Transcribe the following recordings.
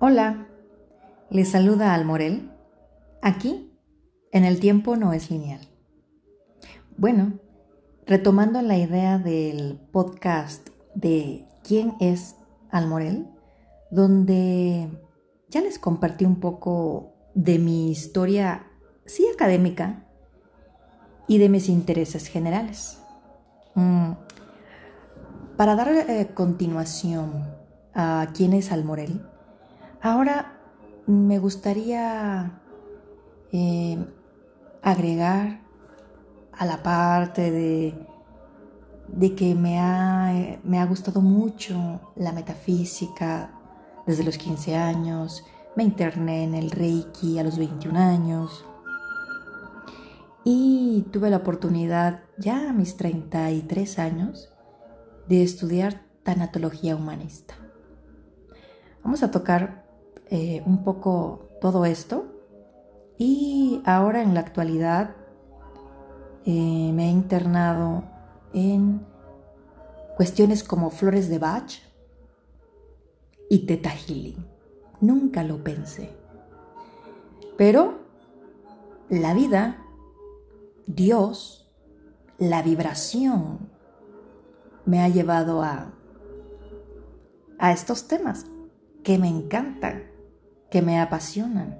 Hola, les saluda Almorel. Aquí, en el tiempo no es lineal. Bueno, retomando la idea del podcast de ¿Quién es Almorel? Donde ya les compartí un poco de mi historia, sí académica, y de mis intereses generales. Mm, para dar eh, continuación a quién es Almorel, Ahora me gustaría eh, agregar a la parte de, de que me ha, me ha gustado mucho la metafísica desde los 15 años, me interné en el Reiki a los 21 años y tuve la oportunidad ya a mis 33 años de estudiar tanatología humanista. Vamos a tocar eh, un poco todo esto y ahora en la actualidad eh, me he internado en cuestiones como flores de Bach y Teta Healing. Nunca lo pensé. Pero la vida, Dios, la vibración me ha llevado a, a estos temas que me encantan que me apasionan.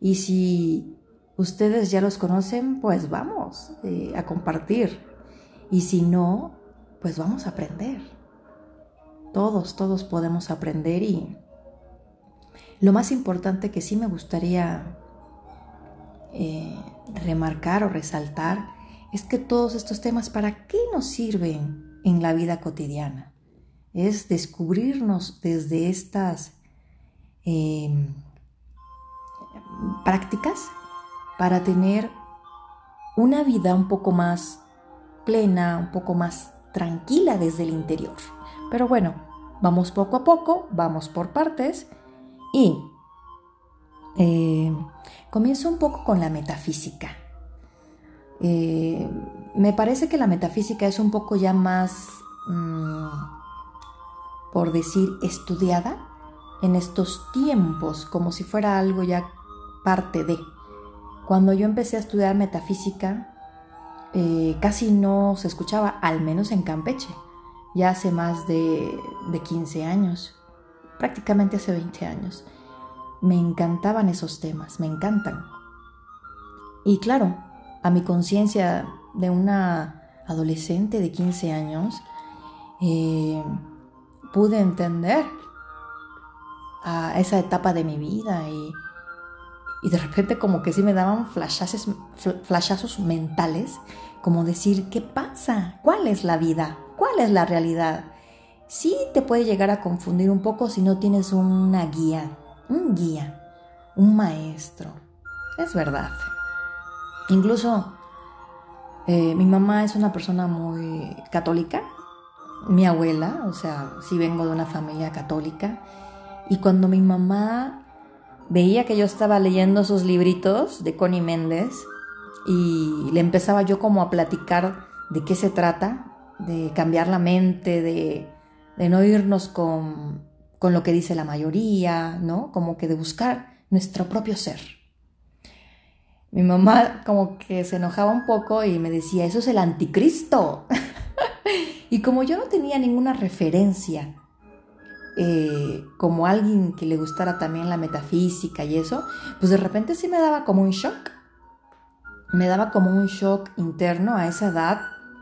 Y si ustedes ya los conocen, pues vamos eh, a compartir. Y si no, pues vamos a aprender. Todos, todos podemos aprender y lo más importante que sí me gustaría eh, remarcar o resaltar es que todos estos temas, ¿para qué nos sirven en la vida cotidiana? Es descubrirnos desde estas eh, prácticas para tener una vida un poco más plena, un poco más tranquila desde el interior. Pero bueno, vamos poco a poco, vamos por partes y eh, comienzo un poco con la metafísica. Eh, me parece que la metafísica es un poco ya más, mm, por decir, estudiada en estos tiempos, como si fuera algo ya parte de. Cuando yo empecé a estudiar metafísica, eh, casi no se escuchaba, al menos en Campeche, ya hace más de, de 15 años, prácticamente hace 20 años. Me encantaban esos temas, me encantan. Y claro, a mi conciencia de una adolescente de 15 años, eh, pude entender a esa etapa de mi vida y y de repente como que sí me daban flashazos, flashazos mentales, como decir, ¿qué pasa? ¿Cuál es la vida? ¿Cuál es la realidad? Sí te puede llegar a confundir un poco si no tienes una guía, un guía, un maestro. Es verdad. Incluso eh, mi mamá es una persona muy católica, mi abuela, o sea, sí vengo de una familia católica, y cuando mi mamá veía que yo estaba leyendo sus libritos de Connie Méndez y le empezaba yo como a platicar de qué se trata, de cambiar la mente, de, no irnos con, con lo que dice la mayoría, ¿no? Como que de buscar nuestro propio ser. Mi mamá como que se enojaba un poco y me decía, eso es el anticristo. y como yo no tenía ninguna referencia eh, como alguien que le gustara también la metafísica y eso, pues de repente sí me daba como un shock. Me daba como un shock interno a esa edad,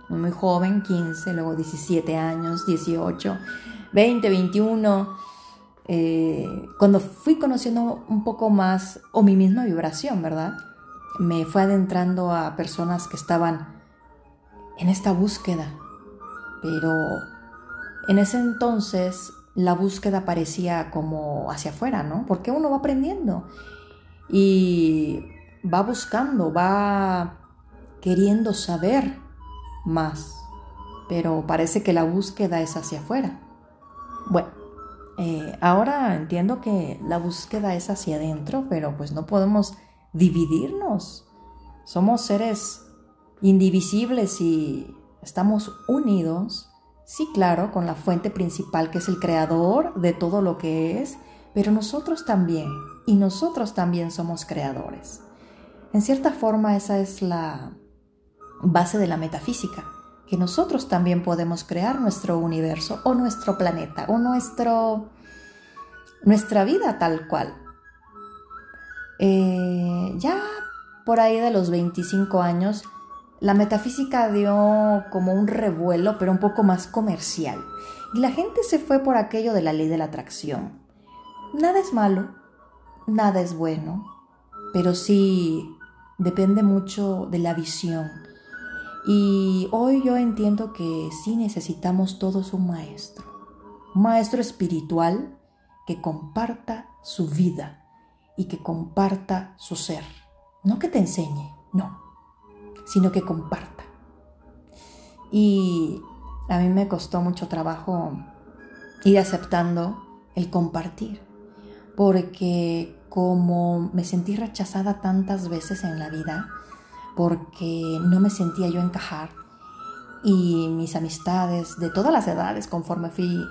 muy joven, 15, luego 17 años, 18, 20, 21. cuando fui conociendo un poco más, o mi misma vibración, ¿verdad? Me fue adentrando a personas que estaban en esta búsqueda. Pero en ese entonces la búsqueda parecía como hacia afuera, ¿no? Porque uno va aprendiendo y va buscando, va queriendo saber más, pero parece que la búsqueda es hacia afuera. Bueno, eh, ahora entiendo que la búsqueda es hacia adentro, pero pues no podemos dividirnos. Somos seres indivisibles y estamos unidos Sí, claro, con la fuente principal que es el creador de todo lo que es, pero nosotros también, y nosotros también somos creadores. En cierta forma esa es la base de la metafísica, que nosotros también podemos crear nuestro universo o nuestro planeta o nuestro, nuestra vida tal cual. Eh, ya por ahí de los 25 años, la metafísica dio como un revuelo, pero un poco más comercial. Y la gente se fue por aquello de la ley de la atracción. Nada es malo, nada es bueno, pero sí depende mucho de la visión. Y hoy yo entiendo que sí necesitamos todos un maestro, un maestro espiritual que comparta su vida y que comparta su ser. No que te enseñe, no, sino que comparta. Y a mí me costó mucho trabajo ir aceptando el compartir, porque como me sentí rechazada tantas veces en la vida, porque no me sentía yo encajar, y mis amistades de todas las edades, conforme fui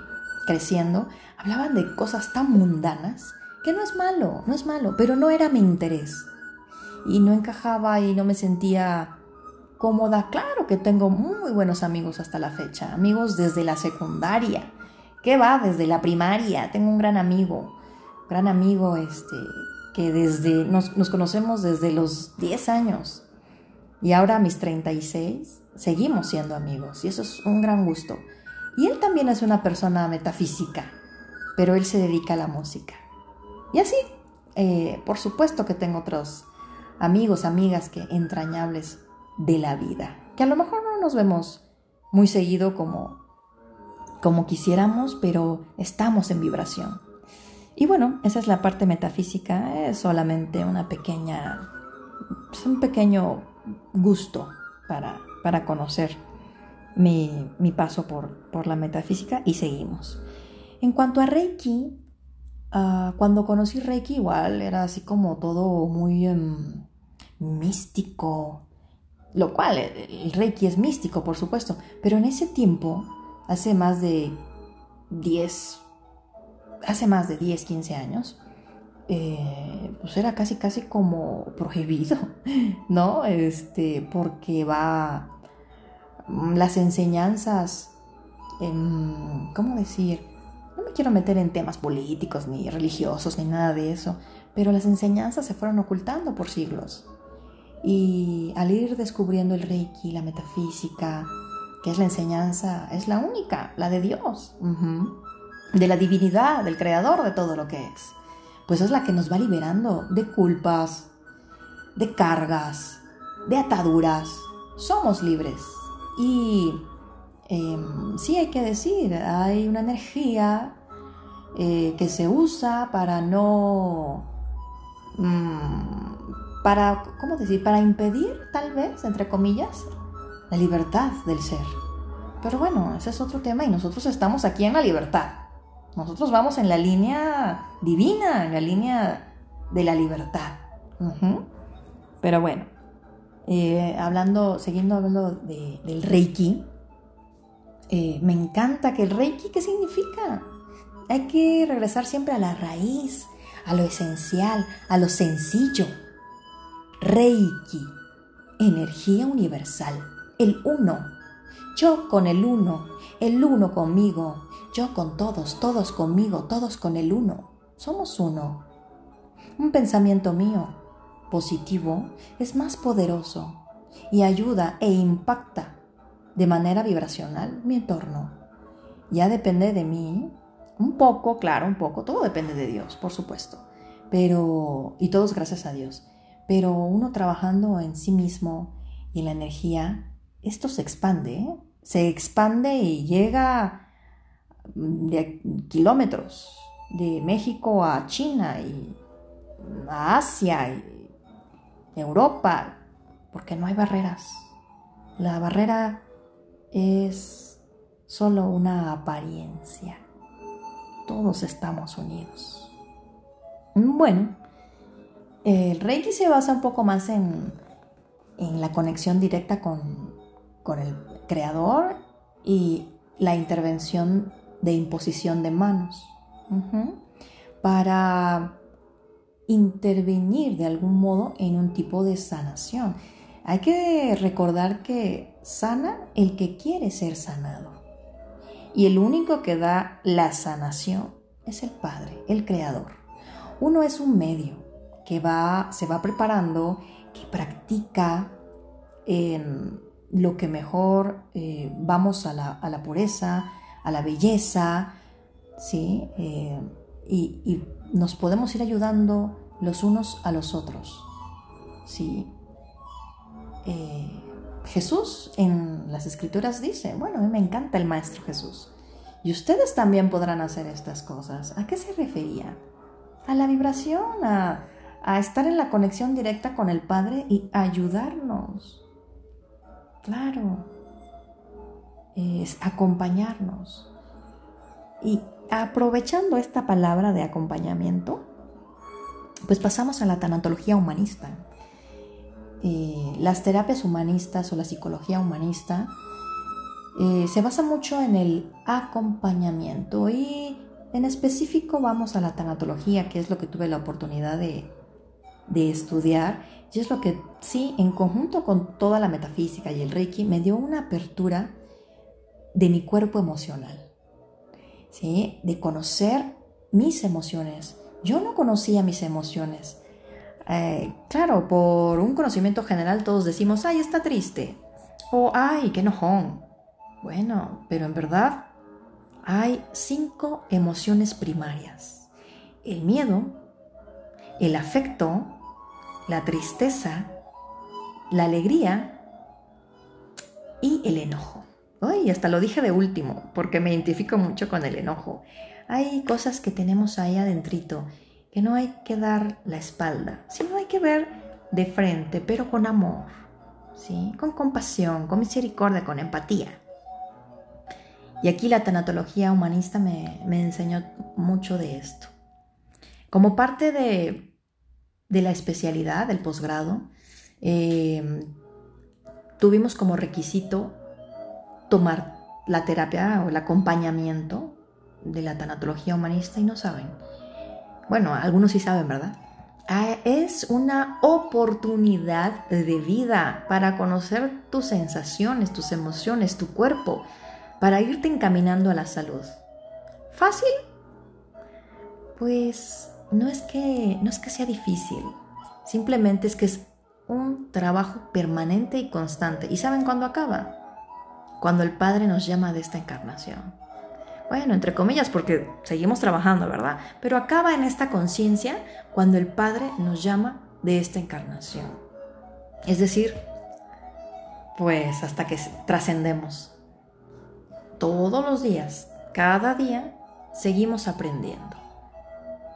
creciendo, hablaban de cosas tan mundanas que no es malo, no es malo, pero no era mi interés. Y no encajaba y no me sentía cómoda. Claro que tengo muy buenos amigos hasta la fecha, amigos desde la secundaria. ¿Qué va? Desde la primaria. Tengo un gran amigo, gran amigo este, que desde, nos, nos conocemos desde los 10 años. Y ahora a mis 36 seguimos siendo amigos y eso es un gran gusto. Y él también es una persona metafísica, pero él se dedica a la música. Y así, eh, por supuesto que tengo otros amigos, amigas que entrañables de la vida, que a lo mejor no nos vemos muy seguido como, como quisiéramos, pero estamos en vibración. Y bueno, esa es la parte metafísica, es solamente una pequeña, es un pequeño gusto para, para conocer mi, mi paso por, por, la metafísica y seguimos. En cuanto a Reiki, uh, cuando conocí Reiki igual era así como todo muy um, místico, lo cual el Reiki es místico, por supuesto, pero en ese tiempo, hace más de 10, hace más de 10, 15 años, eh, pues era casi, casi como prohibido, ¿no? Este, porque va las enseñanzas, en, ¿cómo decir? No me quiero meter en temas políticos, ni religiosos, ni nada de eso, pero las enseñanzas se fueron ocultando por siglos. Y al ir descubriendo el Reiki, la metafísica, que es la enseñanza, es la única, la de Dios, de la divinidad, del creador de todo lo que es, pues es la que nos va liberando de culpas, de cargas, de ataduras. Somos libres. Y em, sí hay que decir, hay una energía eh, que se usa para no... Mm, para, ¿cómo decir? Para impedir, tal vez, entre comillas, la libertad del ser. Pero bueno, ese es otro tema y nosotros estamos aquí en la libertad. Nosotros vamos en la línea divina, en la línea de la libertad. Pero bueno, eh, hablando, siguiendo hablando del Reiki, eh, me encanta que el Reiki, ¿qué significa? Hay que regresar siempre a la raíz, a lo esencial, a lo sencillo. Reiki, energía universal, el uno. Yo con el uno, el uno conmigo, yo con todos, todos conmigo, todos con el uno. Somos uno. Un pensamiento mío, positivo, es más poderoso y ayuda e impacta de manera vibracional mi entorno. Ya depende de mí, un poco, claro, un poco, todo depende de Dios, por supuesto, pero, y todos gracias a Dios pero uno trabajando en sí mismo y en la energía, esto se expande, ¿eh? se expande y llega de kilómetros, de México a China y a Asia y Europa, porque no hay barreras. La barrera es solo una apariencia. Todos estamos unidos. Bueno, el Reiki se basa un poco más en, la conexión directa con, el creador y la intervención de imposición de manos. para intervenir de algún modo en un tipo de sanación. Hay que recordar que sana el que quiere ser sanado. Y el único que da la sanación es el Padre, el Creador. Uno es un medio que va, se va preparando, que practica en lo que mejor eh, vamos a la, pureza, a la belleza, ¿sí? Eh, y, nos podemos ir ayudando los unos a los otros. ¿sí? Eh, Jesús en las escrituras dice, bueno, a mí me encanta el Maestro Jesús. Y ustedes también podrán hacer estas cosas. ¿A qué se refería? A la vibración, a, a estar en la conexión directa con el Padre y ayudarnos. Claro. Es acompañarnos. Y aprovechando esta palabra de acompañamiento, pues pasamos a la tanatología humanista. Eh, las terapias humanistas o la psicología humanista eh, se basa mucho en el acompañamiento y en específico vamos a la tanatología, que es lo que tuve la oportunidad de, de estudiar y es lo que sí, en conjunto con toda la metafísica y el reiki, me dio una apertura de mi cuerpo emocional, ¿sí? de conocer mis emociones. Yo no conocía mis emociones. Eh, claro, por un conocimiento general todos decimos, ay, está triste. O, ay, qué enojón. Bueno, pero en verdad hay cinco emociones primarias. El miedo, el afecto, la tristeza, la alegría y el enojo. Ay, hasta lo dije de último, porque me identifico mucho con el enojo. Hay cosas que tenemos ahí adentrito que no hay que dar la espalda, sino hay que ver de frente, pero con amor, ¿sí? con compasión, con misericordia, con empatía. Y aquí la tanatología humanista me, enseñó mucho de esto. Como parte de, la especialidad del posgrado, eh, tuvimos como requisito tomar la terapia o el acompañamiento de la tanatología humanista y no saben, bueno, algunos sí saben, ¿verdad? Ah, es una oportunidad de vida para conocer tus sensaciones, tus emociones, tu cuerpo, para irte encaminando a la salud. ¿Fácil? Pues no es que no es que sea difícil, simplemente es que es un trabajo permanente y constante. ¿Y saben cuándo acaba? Cuando el Padre nos llama de esta encarnación. Bueno, entre comillas, porque seguimos trabajando, ¿verdad? Pero acaba en esta conciencia cuando el Padre nos llama de esta encarnación. Es decir, pues hasta que trascendemos. Todos los días, cada día, seguimos aprendiendo.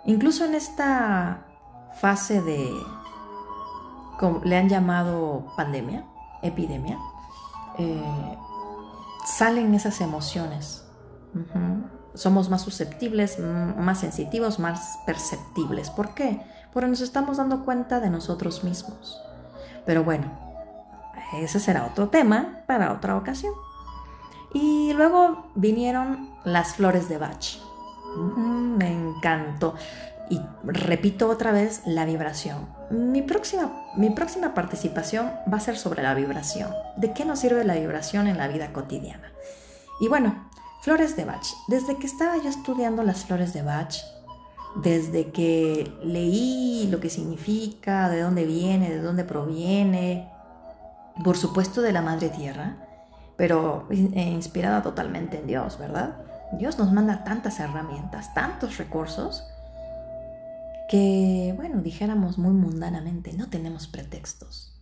Incluso en esta fase de, como le han llamado pandemia, epidemia, eh, salen esas emociones somos más susceptibles, más sensitivos, más perceptibles. ¿Por qué? Porque nos estamos dando cuenta de nosotros mismos. Pero bueno, ese será otro tema para otra ocasión. Y luego vinieron las flores de Bach. Me encantó. Y repito otra vez la vibración. Mi próxima, mi próxima participación va a ser sobre la vibración. ¿De qué nos sirve la vibración en la vida cotidiana? Y bueno, Flores de Bach. Desde que estaba yo estudiando las flores de Bach, desde que leí lo que significa, de dónde viene, de dónde proviene, por supuesto de la Madre Tierra, pero inspirada totalmente en Dios, ¿verdad? Dios nos manda tantas herramientas, tantos recursos, que, bueno, dijéramos muy mundanamente, no tenemos pretextos.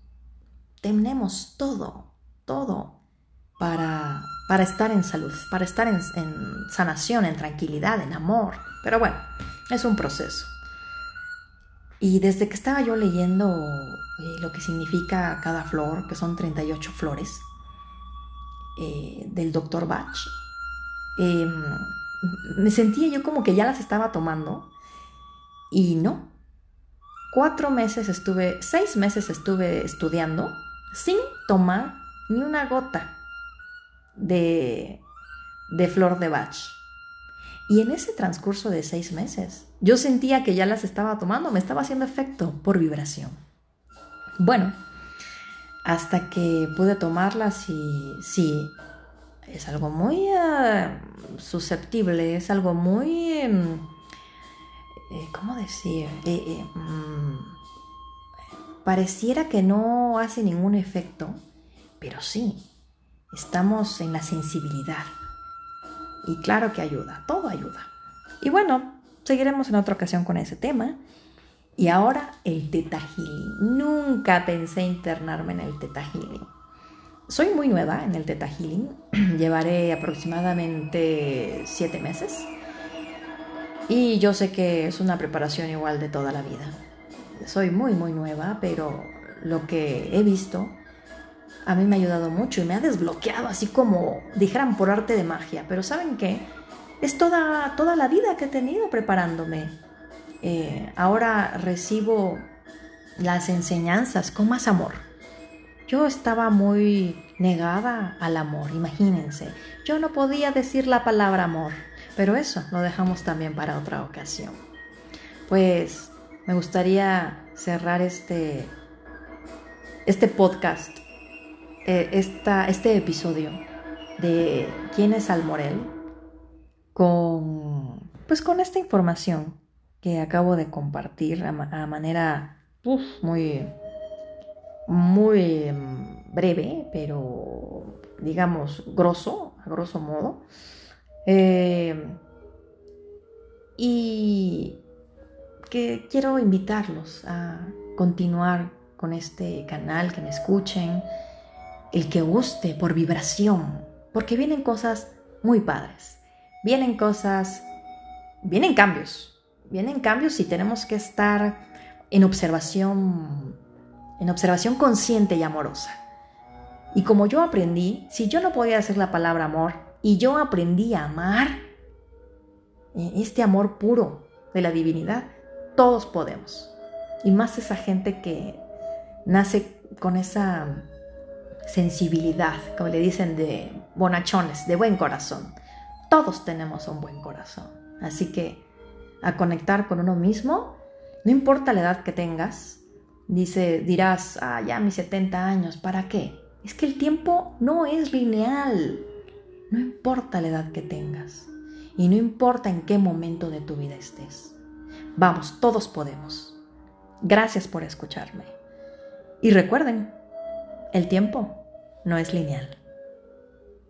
Tenemos todo, todo para, para estar en salud, para estar en, sanación, en tranquilidad, en amor. Pero bueno, es un proceso. Y desde que estaba yo leyendo eh, lo que significa cada flor, que son 38 flores, eh, del doctor Bach, em, me sentía yo como que ya las estaba tomando y no. Cuatro meses estuve, seis meses estuve estudiando sin tomar ni una gota de, flor de Bach. Y en ese transcurso de seis meses, yo sentía que ya las estaba tomando, me estaba haciendo efecto por vibración. Bueno, hasta que pude tomarlas y sí, es algo muy eh, susceptible, es algo muy... Em, eh, ¿Cómo decir? Eh, mm, pareciera que no hace ningún efecto, pero sí, estamos en la sensibilidad. Y claro que ayuda, todo ayuda. Y bueno, seguiremos en otra ocasión con ese tema. Y ahora el Teta Healing. Nunca pensé internarme en el Teta Healing. Soy muy nueva en el Teta Healing. Llevaré aproximadamente siete meses. Y yo sé que es una preparación igual de toda la vida. Soy muy, muy nueva, pero lo que he visto a mí me ha ayudado mucho y me ha desbloqueado, así como dijeran por arte de magia. Pero ¿saben qué? Es toda, toda la vida que he tenido preparándome. Eh, ahora recibo las enseñanzas con más amor. Yo estaba muy negada al amor, imagínense. Yo no podía decir la palabra amor, pero eso lo dejamos también para otra ocasión. Pues me gustaría cerrar este, este podcast eh, este episodio de quién es Almorel con, pues con esta información que acabo de compartir a, manera muy, muy em, breve, pero digamos grosso, a grosso modo. Eh, y que quiero invitarlos a continuar con este canal, que me escuchen, el que guste por vibración, porque vienen cosas muy padres, vienen cosas, vienen cambios, vienen cambios y tenemos que estar en observación, en observación consciente y amorosa. Y como yo aprendí, si yo no podía decir la palabra amor y yo aprendí a amar, eh, este amor puro de la divinidad, todos podemos. Y más esa gente que nace con esa sensibilidad, como le dicen de bonachones, de buen corazón. Todos tenemos un buen corazón. Así que a conectar con uno mismo, no importa la edad que tengas, dice, dirás, ah, ya mis 70 años, ¿para qué? Es que el tiempo no es lineal. No importa la edad que tengas y no importa en qué momento de tu vida estés. Vamos, todos podemos. Gracias por escucharme. Y recuerden, el tiempo no es lineal.